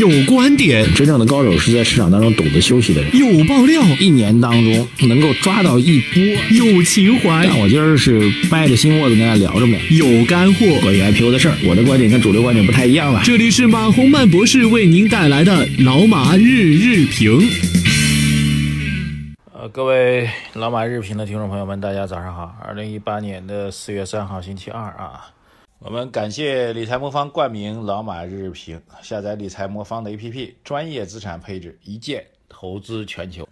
有观点，真正的高手是在市场当中懂得休息的人。有爆料，一年当中能够抓到一波。有情怀，但我今儿是掰着心窝子跟大家聊着呢。有干货，关于 IPO 的事儿，我的观点跟主流观点不太一样了。这里是马洪曼博士为您带来的老马日日评。呃，各位老马日评的听众朋友们，大家早上好。二零一八年的四月三号，星期二啊。我们感谢理财魔方冠名老马日日评，下载理财魔方的 APP，专业资产配置，一键投资全球。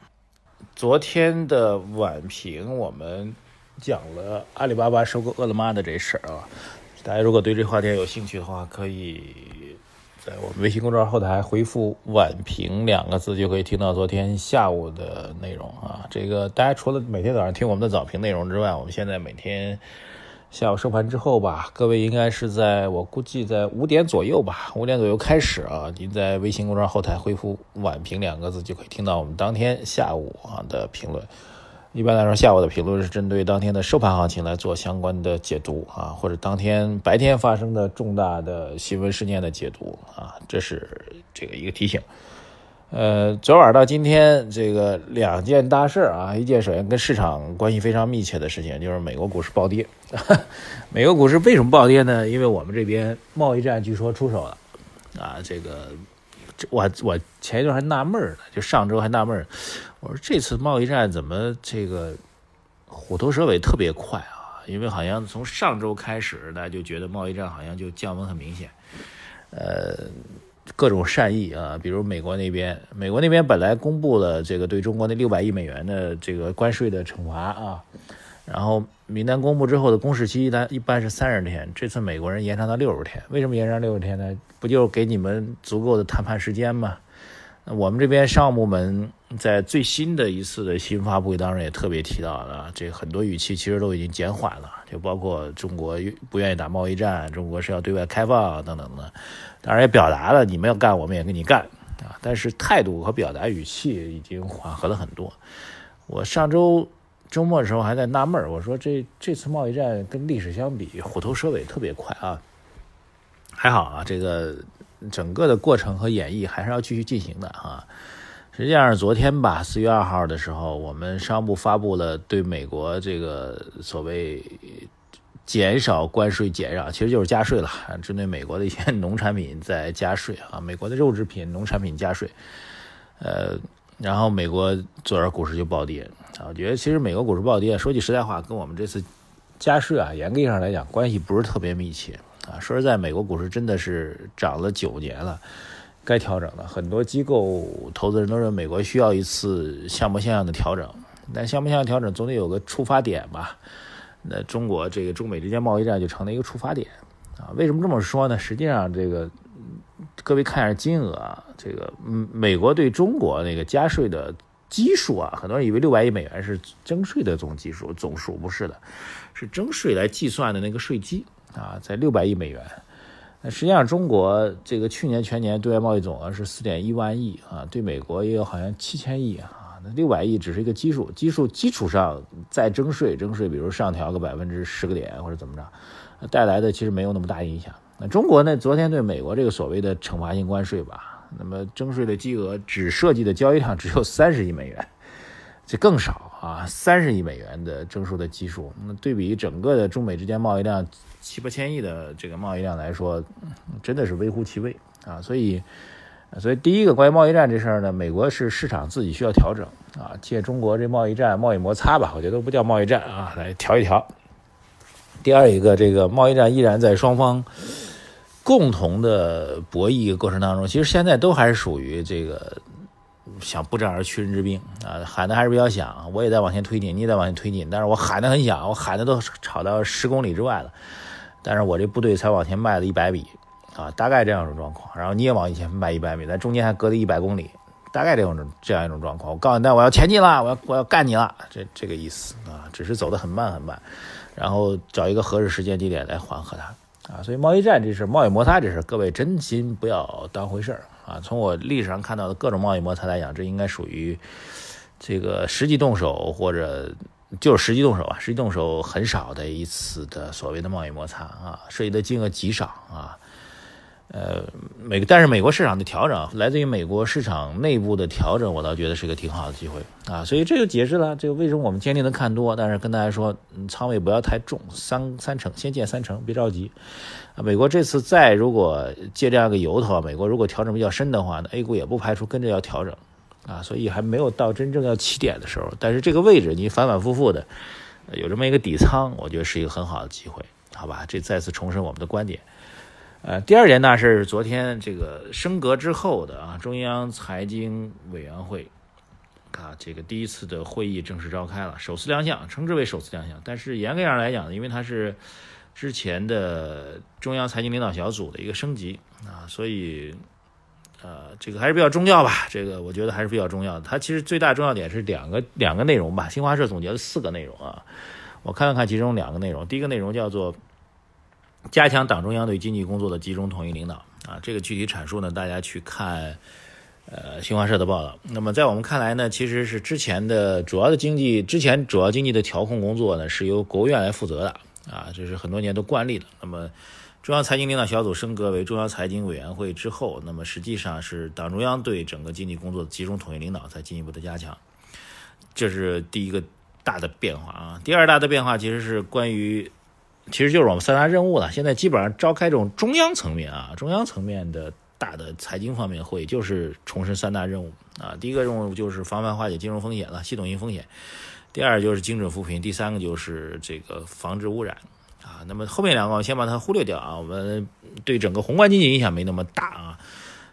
昨天的晚评我们讲了阿里巴巴收购饿了么的这事儿啊，大家如果对这话题有兴趣的话，可以在我们微信公众号后台回复“晚评”两个字，就可以听到昨天下午的内容啊。这个大家除了每天早上听我们的早评内容之外，我们现在每天。下午收盘之后吧，各位应该是在我估计在五点左右吧，五点左右开始啊。您在微信公众号后台回复“晚评”两个字，就可以听到我们当天下午啊的评论。一般来说，下午的评论是针对当天的收盘行情来做相关的解读啊，或者当天白天发生的重大的新闻事件的解读啊，这是这个一个提醒。呃，昨晚到今天，这个两件大事啊，一件首先跟市场关系非常密切的事情，就是美国股市暴跌。美国股市为什么暴跌呢？因为我们这边贸易战据说出手了，啊，这个，我我前一段还纳闷呢，就上周还纳闷，我说这次贸易战怎么这个虎头蛇尾特别快啊？因为好像从上周开始，大家就觉得贸易战好像就降温很明显，呃。各种善意啊，比如美国那边，美国那边本来公布了这个对中国那六百亿美元的这个关税的惩罚啊，然后名单公布之后的公示期一般一般是三十天，这次美国人延长到六十天，为什么延长六十天呢？不就是给你们足够的谈判时间吗？我们这边商务部门在最新的一次的新发布会当中也特别提到了，这很多语气其实都已经减缓了，就包括中国不愿意打贸易战，中国是要对外开放等等的，当然也表达了你们要干我们也跟你干啊，但是态度和表达语气已经缓和了很多。我上周周末的时候还在纳闷我说这这次贸易战跟历史相比，虎头蛇尾特别快啊，还好啊，这个。整个的过程和演绎还是要继续进行的啊。实际上，昨天吧，四月二号的时候，我们商务部发布了对美国这个所谓减少关税减让，其实就是加税了，针对美国的一些农产品在加税啊，美国的肉制品、农产品加税。呃，然后美国昨儿股市就暴跌啊。我觉得其实美国股市暴跌，说句实在话，跟我们这次加税啊，严格意义上来讲，关系不是特别密切。啊，说实在，美国股市真的是涨了九年了，该调整了。很多机构投资人都认为美国需要一次像模像样的调整，但像模像样调整总得有个触发点吧？那中国这个中美之间贸易战就成了一个触发点啊。为什么这么说呢？实际上，这个各位看一下金额啊，这个嗯，美国对中国那个加税的基数啊，很多人以为六百亿美元是征税的总基数总数，不是的，是征税来计算的那个税基。啊，在六百亿美元，那实际上中国这个去年全年对外贸易总额是四点一万亿啊，对美国也有好像七千亿啊，那六百亿只是一个基数，基数基础上再征税，征税比如上调个百分之十个点或者怎么着，带来的其实没有那么大影响。那中国呢，昨天对美国这个所谓的惩罚性关税吧，那么征税的金额只涉及的交易量只有三十亿美元。这更少啊，三十亿美元的征收的基数，那对比整个的中美之间贸易量七八千亿的这个贸易量来说，真的是微乎其微啊。所以，所以第一个关于贸易战这事儿呢，美国是市场自己需要调整啊，借中国这贸易战、贸易摩擦吧，我觉得都不叫贸易战啊，来调一调。第二一个，这个贸易战依然在双方共同的博弈过程当中，其实现在都还是属于这个。想不战而屈人之兵啊，喊的还是比较响，我也在往前推进，你也在往前推进，但是我喊的很响，我喊的都吵到十公里之外了，但是我这部队才往前迈了一百米啊，大概这样一种状况。然后你也往以前迈一百米，咱中间还隔了一百公里，大概这种这样一种状况。我告诉你，但我要前进了，我要我要干你了，这这个意思啊，只是走得很慢很慢，然后找一个合适时间地点来缓和它啊。所以贸易战这事，贸易摩擦这事，各位真心不要当回事儿。啊，从我历史上看到的各种贸易摩擦来讲，这应该属于这个实际动手或者就是实际动手啊，实际动手很少的一次的所谓的贸易摩擦啊，涉及的金额极少啊。呃，美但是美国市场的调整来自于美国市场内部的调整，我倒觉得是一个挺好的机会啊，所以这就解释了这个为什么我们坚定的看多，但是跟大家说，嗯仓位不要太重，三三成，先建三成，别着急。啊，美国这次再如果借这样个由头，美国如果调整比较深的话呢，A 股也不排除跟着要调整啊，所以还没有到真正要起点的时候，但是这个位置你反反复复的有这么一个底仓，我觉得是一个很好的机会，好吧？这再次重申我们的观点。呃，第二件大事是昨天这个升格之后的啊，中央财经委员会啊，这个第一次的会议正式召开了，首次亮相，称之为首次亮相。但是严格上来讲呢，因为它是之前的中央财经领导小组的一个升级啊，所以呃，这个还是比较重要吧。这个我觉得还是比较重要的。它其实最大重要点是两个两个内容吧。新华社总结了四个内容啊，我看了看其中两个内容，第一个内容叫做。加强党中央对经济工作的集中统一领导啊，这个具体阐述呢，大家去看呃新华社的报道。那么在我们看来呢，其实是之前的主要的经济，之前主要经济的调控工作呢，是由国务院来负责的啊，这是很多年都惯例的。那么中央财经领导小组升格为中央财经委员会之后，那么实际上是党中央对整个经济工作的集中统一领导在进一步的加强，这是第一个大的变化啊。第二大的变化其实是关于。其实就是我们三大任务了。现在基本上召开这种中央层面啊，中央层面的大的财经方面会，就是重申三大任务啊。第一个任务就是防范化解金融风险了，系统性风险；第二就是精准扶贫；第三个就是这个防治污染啊。那么后面两个我先把它忽略掉啊，我们对整个宏观经济影响没那么大啊，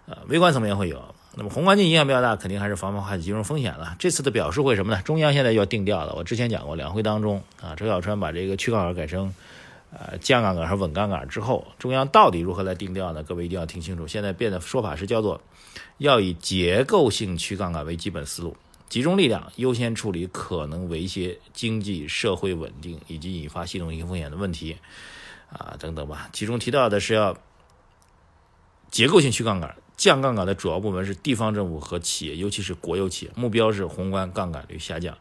呃，微观层面会有。那么宏观经济影响比较大，肯定还是防范化解金融风险了。这次的表述会什么呢？中央现在要定调了。我之前讲过，两会当中啊，周小川把这个去杠杆改成。呃，降杠杆和稳杠杆之后，中央到底如何来定调呢？各位一定要听清楚。现在变的说法是叫做，要以结构性去杠杆为基本思路，集中力量优先处理可能威胁经济社会稳定以及引发系统性风险的问题，啊等等吧。其中提到的是要结构性去杠杆，降杠杆的主要部门是地方政府和企业，尤其是国有企业，目标是宏观杠杆率下降。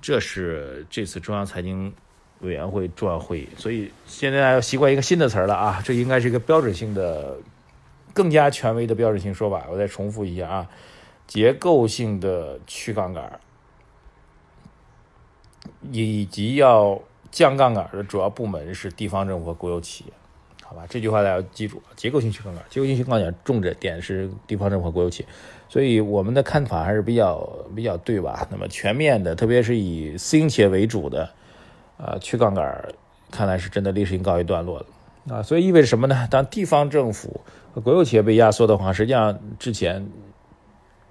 这是这次中央财经。委员会重要会议，所以现在要习惯一个新的词儿了啊！这应该是一个标准性的、更加权威的标准性说法。我再重复一下啊，结构性的去杠杆，以及要降杠杆的主要部门是地方政府和国有企业，好吧？这句话大家要记住：结构性去杠杆，结构性去杠杆重点是地方政府和国有企业。所以我们的看法还是比较比较对吧？那么全面的，特别是以私营企业为主的。啊，去杠杆，看来是真的历史性告一段落了啊！所以意味着什么呢？当地方政府和国有企业被压缩的话，实际上之前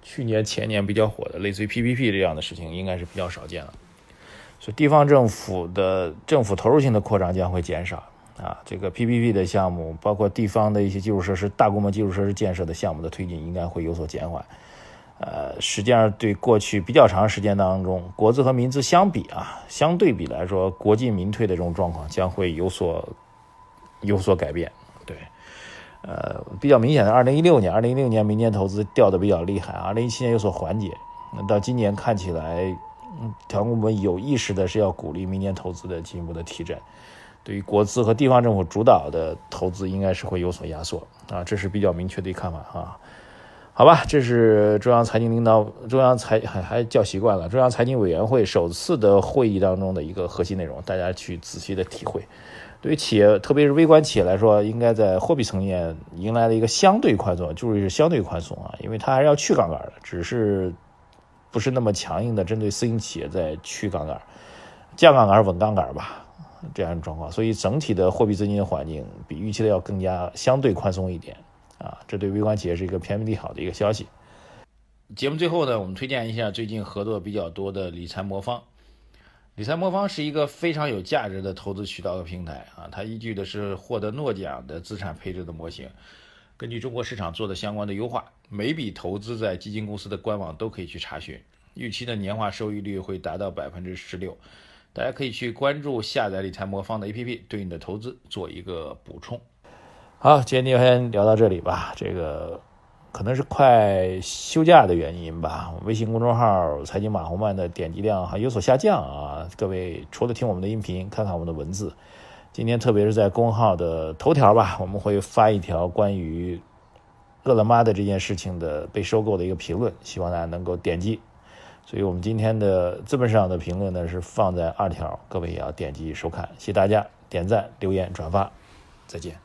去年前年比较火的类似于 PPP 这样的事情，应该是比较少见了。所以地方政府的政府投入性的扩张将会减少啊！这个 PPP 的项目，包括地方的一些基础设施、大规模基础设施建设的项目的推进，应该会有所减缓。呃，实际上对过去比较长时间当中，国资和民资相比啊，相对比来说，国进民退的这种状况将会有所有所改变。对，呃，比较明显的，二零一六年，二零一六年民间投资掉的比较厉害，二零一七年有所缓解，那到今年看起来，嗯调控部门有意识的是要鼓励民间投资的进一步的提振，对于国资和地方政府主导的投资应该是会有所压缩啊，这是比较明确的一看法啊。好吧，这是中央财经领导、中央财还还叫习惯了。中央财经委员会首次的会议当中的一个核心内容，大家去仔细的体会。对于企业，特别是微观企业来说，应该在货币层面迎来了一个相对宽松，就是相对宽松啊，因为它还是要去杠杆的，只是不是那么强硬的针对私营企业在去杠杆，降杠杆、稳杠杆吧，这样的状况。所以整体的货币资金环境比预期的要更加相对宽松一点。啊，这对微观企业是一个偏利好的一个消息。节目最后呢，我们推荐一下最近合作比较多的理财魔方。理财魔方是一个非常有价值的投资渠道和平台啊，它依据的是获得诺奖的资产配置的模型，根据中国市场做的相关的优化，每笔投资在基金公司的官网都可以去查询，预期的年化收益率会达到百分之十六。大家可以去关注下载理财魔方的 APP，对你的投资做一个补充。好，今天就先聊到这里吧。这个可能是快休假的原因吧，微信公众号“财经马红漫”的点击量还有所下降啊。各位除了听我们的音频，看看我们的文字，今天特别是在公号的头条吧，我们会发一条关于饿了么的这件事情的被收购的一个评论，希望大家能够点击。所以我们今天的资本市场的评论呢是放在二条，各位也要点击收看，谢谢大家点赞、留言、转发，再见。